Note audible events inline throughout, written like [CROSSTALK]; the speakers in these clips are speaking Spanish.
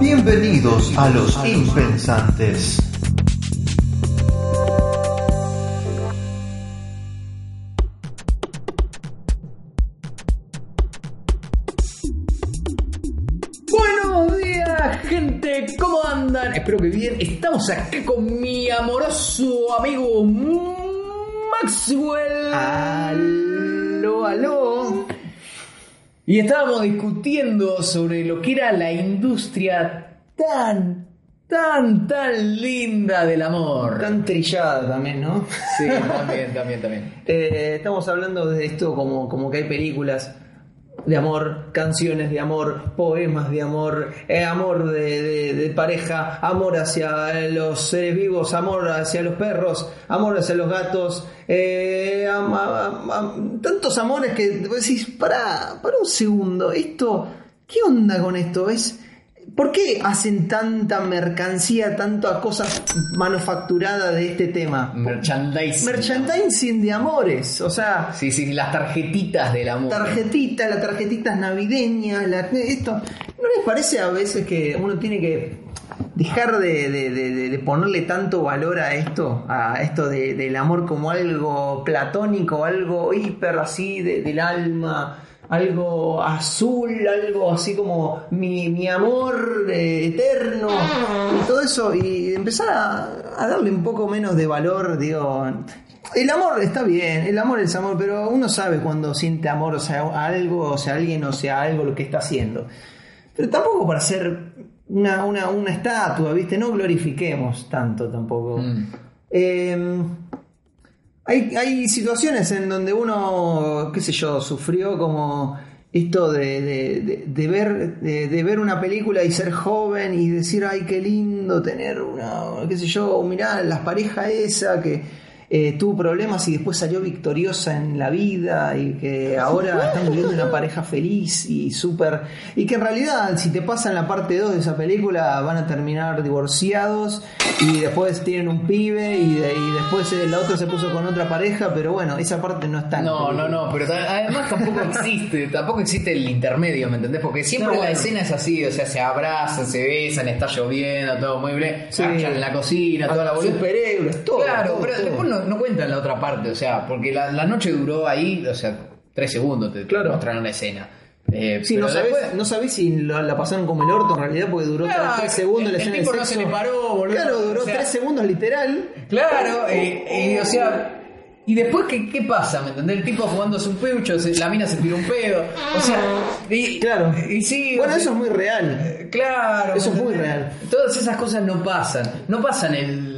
Bienvenidos a los impensantes. Buenos días, gente, ¿cómo andan? Espero que bien. Estamos acá con mi amoroso amigo Maxwell. Aló, aló. Y estábamos discutiendo sobre lo que era la industria tan, tan, tan linda del amor. Tan trillada también, ¿no? Sí, también, también, también. [LAUGHS] Eh, estamos hablando de esto como, como que hay películas de amor, canciones de amor, poemas de amor, eh, amor de, de- pareja, amor hacia los seres vivos, amor hacia los perros, amor hacia los gatos, eh, am- tantos amores que decís, para, para un segundo, esto, ¿qué onda con esto? Es, ¿Por qué hacen tanta mercancía, tanta cosa manufacturada de este tema? Merchandising. Merchandising de amores, o sea, Sí, sí, las tarjetitas del amor. tarjetita, las tarjetitas navideñas, la- esto. ¿No les parece a veces que uno tiene que dejar de, de- de- de ponerle tanto valor a esto, a esto de- del amor como algo platónico, algo hiper así de- del alma? Algo azul, algo así como mi, mi amor eh, eterno y todo eso, y empezar a, a darle un poco menos de valor, digo, el amor está bien, el amor es amor, pero uno sabe cuando siente amor, o sea, a algo, o sea, a alguien, o sea, a algo lo que está haciendo. Pero tampoco para ser una, una, una estatua, ¿viste? No glorifiquemos tanto tampoco. Mm. Eh, hay, hay situaciones en donde uno, qué sé yo, sufrió como esto de, de- ver, de, ver una película y ser joven y decir, ay, qué lindo tener una, qué sé yo, mirá, la pareja esa que eh, tuvo problemas y después salió victoriosa en la vida y que ahora están viviendo una pareja feliz y súper... Y que en realidad, si te pasan la parte 2 de esa película, van a terminar divorciados y después tienen un pibe y, de- y después eh, la otra se puso con otra pareja, pero bueno, esa parte no está No, no, no, pero además tampoco existe, tampoco existe el intermedio, ¿me entendés? Porque siempre No, la bueno. escena es así, o sea, se abrazan, se besan, está lloviendo, todo muy bien, Sí. en la cocina, toda la boludez. Superhéroes, todo. Claro, todo, pero todo. después no, no cuentan la otra parte, o sea, porque la, la noche duró ahí, o sea, tres segundos te, Claro. mostraron la escena. Eh, Sí, no sabés, después- no sabés si la, la pasaron como el orto en realidad porque duró Claro, 3 segundos la el- el escena tipo no se le paró, boludo. Claro, duró O sea- 3 segundos literal. Claro, eh, y, o sea, y después, ¿qué, qué pasa? ¿Me entendés? El tipo jugándose un peucho, se- la mina se tiró un pedo, o sea, y, Claro. y sí, Bueno, eso es muy real. Claro. Eso ¿me es muy real. Todas esas cosas no pasan. No pasan el-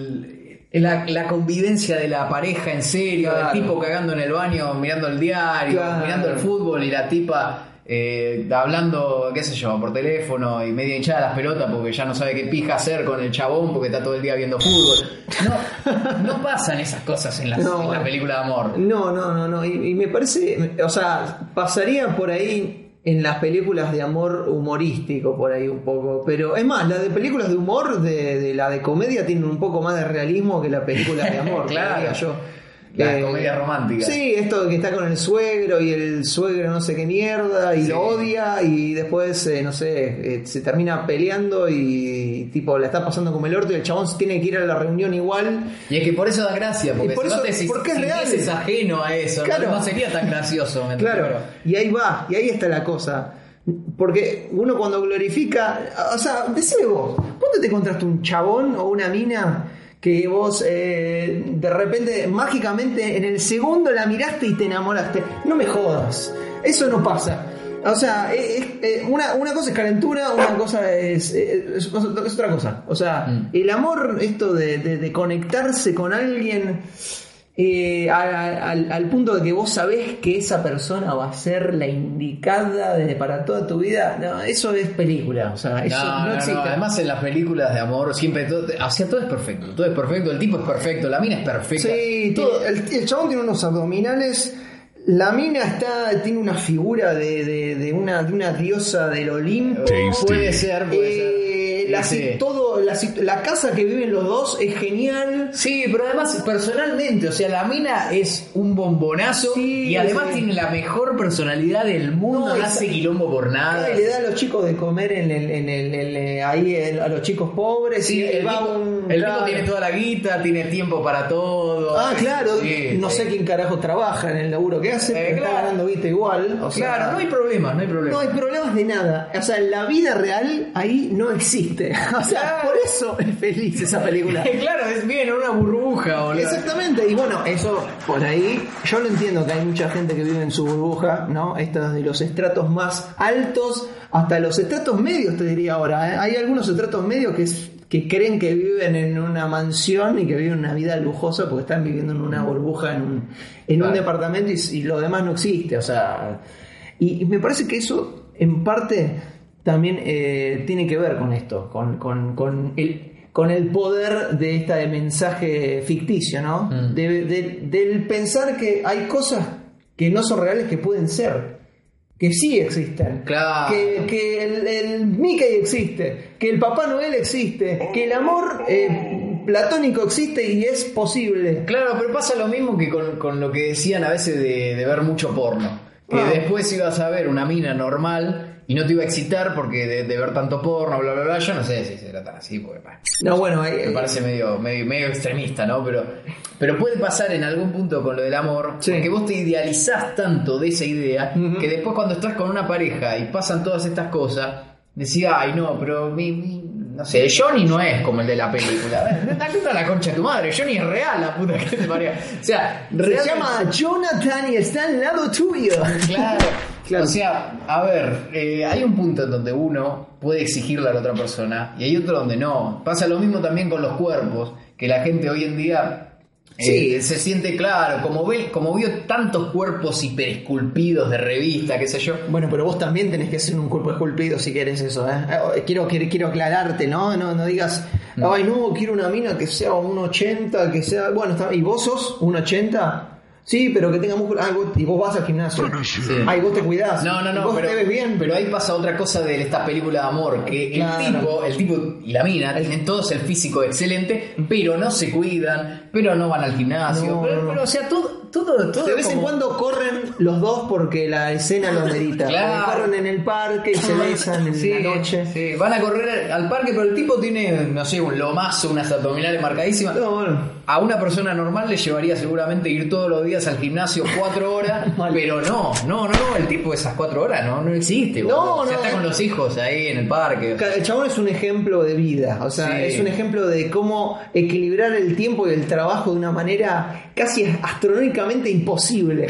la, la convivencia de la pareja en serio, Claro. el tipo cagando en el baño, mirando el diario, Claro. mirando el fútbol y la tipa eh, hablando, qué sé yo, por teléfono y media hinchada las pelotas porque ya no sabe qué pija hacer con el chabón porque está todo el día viendo fútbol. No, no pasan esas cosas en, las- No, en la película de amor. No, no, no, no. Y, y me parece, o sea, pasaría por ahí en las películas de amor humorístico, por ahí un poco. Pero es más, las de películas de humor, de, de la de comedia, tienen un poco más de realismo que las películas de amor. [LAUGHS] Claro. diría yo. La Eh, comedia romántica. Sí, esto que está con el suegro y el suegro no sé qué mierda y Sí. lo odia y después, eh, no sé, eh, se termina peleando y tipo la está pasando como el orto y el chabón se tiene que ir a la reunión igual. Y es que por eso da gracia, porque por si eso- si- porque es real. sintieses ajeno a eso, no- Claro. no, sería tan gracioso. Claro, y ahí va, y ahí está la cosa. Porque uno cuando glorifica, o sea, decime vos, ¿cuándo te encontraste un chabón o una mina que vos eh, de repente mágicamente en el segundo la miraste y te enamoraste? No me jodas, eso no pasa. O sea, es- es- eh, una, una cosa es calentura, una cosa es, eh, es, es otra cosa. O sea, Mm. el amor, esto de, de- de conectarse con alguien eh, a- a- al, al punto de que vos sabés que esa persona va a ser la indicada de- para toda tu vida, no, eso es película. O sea, eso no, No, no, no, existe. Además, en las películas de amor, siempre todo, o sea, todo es perfecto. Todo es perfecto. El tipo es perfecto, la mina es perfecta. Sí, todo. el, el chabón tiene unos abdominales. La mina está, tiene una figura de, de- de una, de una diosa del Olimpo. Puede ser, puede ser. Eh, eh, la, Sí. todo, la, la casa que viven los dos es genial. Sí, pero además personalmente, o sea, la mina es un bombonazo Sí, y además sí. tiene la mejor personalidad del mundo, No, hace quilombo por nada. Le da a los chicos de comer en el, en el, en el- ahí el- a los chicos pobres. Sí, y el, va tipo, un- el claro. tipo tiene toda la guita, tiene tiempo para todo. Ah, claro, no sé quién carajo trabaja en el laburo que hace, Eh, pero está claro. ganando guita igual. O sea, Claro, no hay problema, no hay problema. no hay problemas de nada. O sea, la vida real ahí no existe. [LAUGHS] O sea, por eso es feliz esa película. [LAUGHS] claro, es bien en una burbuja, boludo. Exactamente, y bueno, eso por ahí, yo lo entiendo que hay mucha gente que vive en su burbuja, ¿no? Estas de los estratos más altos hasta los estratos medios, te diría ahora. ¿eh? Hay algunos estratos medios que, es- que creen que viven en una mansión y que viven una vida lujosa porque están viviendo en una burbuja, en un, en un departamento y, y lo demás no existe, o sea. Y, y me parece que eso, en parte, también eh, tiene que ver con esto, con, con- con el, con el poder de este mensaje ficticio, ¿no? Mm. De- de- del pensar que hay cosas que no son reales que pueden ser. Que sí existen. Claro. Que, que el, el Mickey existe. Que el Papá Noel existe. Que el amor eh, platónico existe y es posible. Claro, pero pasa lo mismo que con, con lo que decían a veces de, de ver mucho porno. Que Ah. después ibas a ver una mina normal y no te iba a excitar porque de, de ver tanto porno, bla, bla, bla. Yo no sé si será tan así, porque bah, No, bueno, eh, me parece medio, medio, medio extremista, ¿no? Pero, pero puede pasar en algún punto con lo del amor, Sí. porque vos te idealizás tanto de esa idea que después cuando estás con una pareja y pasan todas estas cosas, decís, ay, no, pero mi, mi- no sé, Johnny no es como el de la película. [LAUGHS] Está la concha de tu madre, Johnny es real, la puta que te. O sea, se llama Jonathan y está al lado tuyo. [LAUGHS] Claro. Claro. O sea, a ver, eh, hay un punto en donde uno puede exigirle a la otra persona y hay otro donde no. Pasa lo mismo también con los cuerpos, que la gente hoy en día eh, Sí. se siente claro, como ve, como vio tantos cuerpos hiperesculpidos de revista, qué sé yo. Bueno, pero vos también tenés que ser un cuerpo esculpido si querés eso, ¿eh? Eh, Quiero, quiero, quiero aclararte, ¿no? No, no digas, ay, no, quiero una mina que sea un 80, que sea. Bueno. ¿y vos sos un 80? Sí, pero que tenga músculo. Ah, vos- y vos vas al gimnasio. Ay, vos te cuidás. No, no, ¿Y no, vos pero, te ves bien. pero ahí pasa otra cosa de esta película de amor, que Claro. el tipo, el tipo y la mina tienen todos el físico excelente, pero no se cuidan, pero no van al gimnasio, No, pero, o sea, todo, todo, todo de vez en cuando corren los dos porque la escena lo medita. [LAUGHS] Claro. Corren en el parque y se [LAUGHS] besan en Sí, la noche. sí, van a correr al parque, pero el tipo tiene, no sé, un lomazo, unas abdominales marcadísimas. No, bueno. A una persona normal le llevaría seguramente ir todos los días al gimnasio cuatro horas, [LAUGHS] pero no, no, no, no, el tipo de esas cuatro horas no, no existe. No, no. está con los hijos ahí en el parque. El chabón es un ejemplo de vida, o sea, Sí. es un ejemplo de cómo equilibrar el tiempo y el trabajo de una manera casi astronómicamente imposible.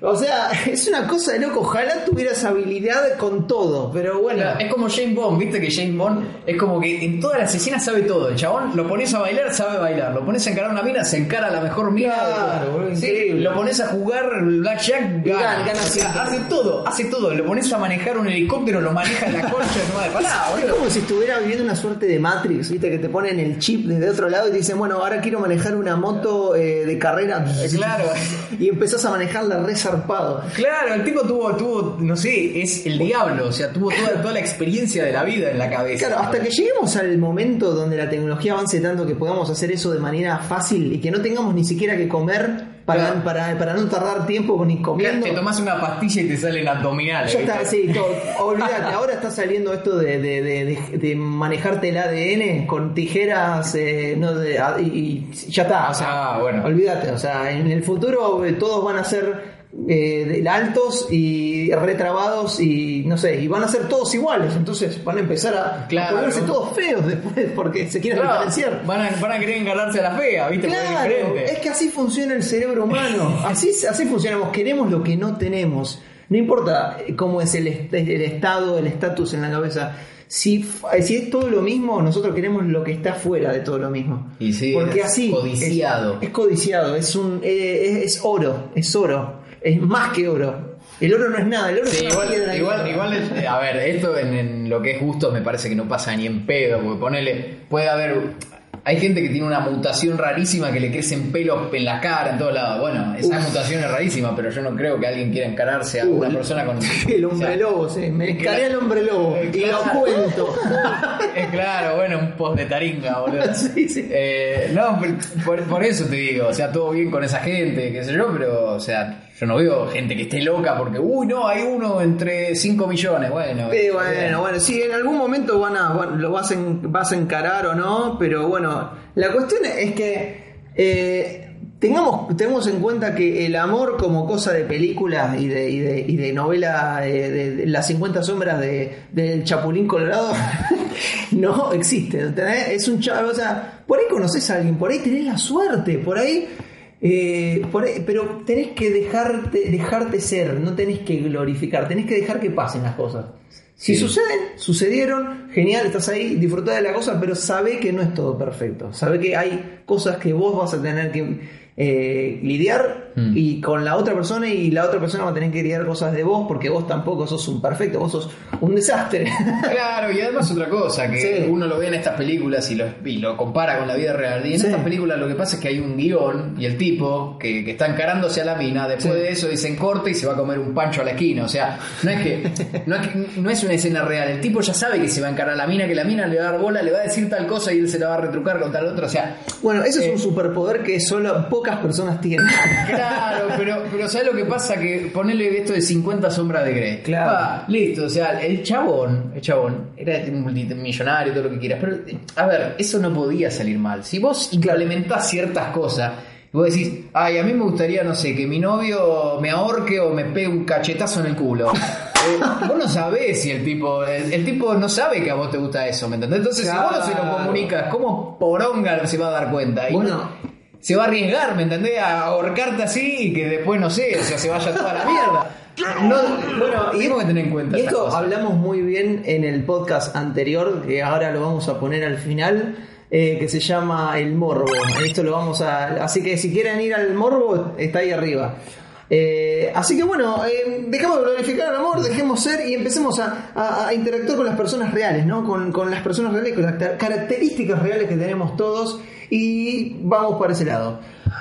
O sea, [LAUGHS] es una cosa de loco. Ojalá tuviera esa habilidad con todo, pero bueno. Claro, Es como James Bond, viste que James Bond es como que en todas las escenas sabe todo. El chabón lo pones a bailar, sabe bailar. Lo pones a encarar una mina, se encara a la mejor mina. Claro, boludo, Sí. Lo pones a jugar Blackjack, gana. Gana, siempre. hace todo, hace todo. Lo pones a manejar un helicóptero, lo maneja en la concha de tu madre. Pará, Es boludo. como si estuviera viviendo una suerte de Matrix, ¿viste? Que te ponen el chip desde otro lado y te dicen, bueno, ahora quiero manejar una moto eh, de carrera. Claro. [LAUGHS] Y empezás a manejarla re zarpado. Claro, el tipo tuvo, tuvo, no sé, es el diablo. O sea, tuvo toda, toda la experiencia de la vida en la cabeza. Claro, hasta que lleguemos al momento donde la tecnología avance tanto que podamos hacer eso de manera fácil y que no tengamos ni siquiera que comer para, Claro. para, para no tardar tiempo ni comiendo. Te tomás una pastilla y te salen abdominales. Ya está, sí, todo. [LAUGHS] Olvídate, ahora está saliendo esto de, de, de, de- manejarte el ADN con tijeras eh, no, de- a- y, y ya está, o sea, Ah, bueno. olvídate, o sea, en el futuro eh, todos van a ser eh, altos y retrabados y no sé, y van a ser todos iguales, entonces van a empezar a, ponerse todos feos después porque se quieren Claro, diferenciar. van, a, van a querer encargarse a la fea, ¿viste? Es Claro, diferente. es que así funciona el cerebro humano. [LAUGHS] Así, así funcionamos. Queremos lo que no tenemos. No importa eh, cómo es el, est- el estado, el estatus en la cabeza. Si, f- si es todo lo mismo, nosotros queremos lo que está fuera de todo lo mismo. Y sí, Porque es así. codiciado. Es, es codiciado, es, un, eh, es, es oro, es oro. Es más que oro. El oro no es nada, el oro Sí, es una igual, igual, igual es- a ver, esto en, en lo que es gusto me parece que no pasa ni en pedo, porque ponele, puede haber, hay gente que tiene una mutación rarísima que le crecen pelos en la cara, en todos lados. Bueno, esa mutación es rarísima, pero yo no creo que alguien quiera encararse a una persona con. [LAUGHS] El hombre o sea, lobo, sí. Me encaré al hombre lobo y Claro. lo cuento. [LAUGHS] Es claro, bueno, un post de taringa, boludo. [LAUGHS] Sí, sí. Eh, no, por, por eso te digo, o sea, todo bien con esa gente, qué sé yo, pero, o sea, yo no veo gente que esté loca porque, uy, no, hay uno entre 5 millones, bueno. Sí, eh, bueno, bueno, sí, en algún momento van a, van- lo vas a, en- vas a encarar o no, pero bueno, la cuestión es que eh, tengamos, tengamos en cuenta que el amor como cosa de película y de, y de, y de novela de, de- de las 50 sombras de, del Chapulín Colorado [LAUGHS] no existe, ¿entendés? Es un chavo, o sea, por ahí conoces a alguien, por ahí tenés la suerte, por ahí... eh, por ahí- pero tenés que dejarte, dejarte ser, no tenés que glorificar, tenés que dejar que pasen las cosas. Si Sí. suceden, sucedieron, genial, estás ahí, disfrutá de la cosa, pero sabe que no es todo perfecto. Sabe que hay cosas que vos vas a tener que eh, lidiar Mm. y con la otra persona y la otra persona va a tener que lidiar cosas de vos porque vos tampoco sos un perfecto, vos sos un desastre. [LAUGHS] Claro, y además otra cosa, que Sí. uno lo ve en estas películas y lo, y lo compara con la vida real. Y en Sí. estas películas lo que pasa es que hay un guion y el tipo que, que está encarándose a la mina, después Sí. de eso dicen corte y se va a comer un pancho a la esquina. O sea, no es que no es, que- no es una escena real. El tipo ya sabe que se va a encarar a la mina, que la mina le va a dar bola, le va a decir tal cosa y él se la va a retrucar con tal otra. O sea, bueno, ese Eh. es un superpoder que solo pocas personas tienen. [LAUGHS] Claro, pero, pero ¿sabes lo que pasa? Que ponerle esto de 50 sombras de Grey. Claro. Pa, listo, o sea, el chabón, el chabón, era multimillonario, todo lo que quieras, pero a ver, eso no podía salir mal. Si vos implementás ciertas cosas, y vos decís, ay, a mí me gustaría, no sé, que mi novio me ahorque o me pegue un cachetazo en el culo. [LAUGHS] Eh, vos no sabés si el tipo, el, el tipo no sabe que a vos te gusta eso, ¿me entendés? Entonces, si vos no se lo comunicas, ¿cómo poronga se va a dar cuenta? Y Bueno. Se va a arriesgar, ¿me entendés? A ahorcarte así y que después, no sé, o sea, se vaya toda la mierda. No, bueno, tenemos que tener en cuenta Y esto cosas. hablamos muy bien en el podcast anterior, que ahora lo vamos a poner al final, eh, que se llama El Morbo. Esto lo vamos a. Así que si quieren ir al Morbo, está ahí arriba. Eh, así que bueno, eh, dejemos de glorificar el amor, dejemos ser y empecemos a, a- a interactuar con las personas reales, ¿no? Con, con las personas reales, con las car- características reales que tenemos todos y vamos para ese lado.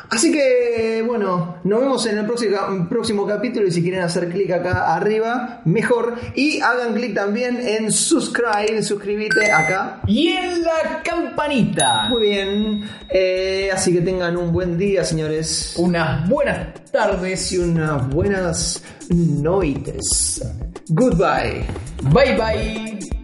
Así que bueno, nos vemos en el próximo, próximo capítulo y si quieren hacer clic acá arriba, mejor. Y hagan clic también en subscribe, suscríbete acá. Y en la campanita. Muy bien, Eh, así que tengan un buen día, señores. Unas buenas tardes. Y unas buenas noites. Goodbye. Bye bye.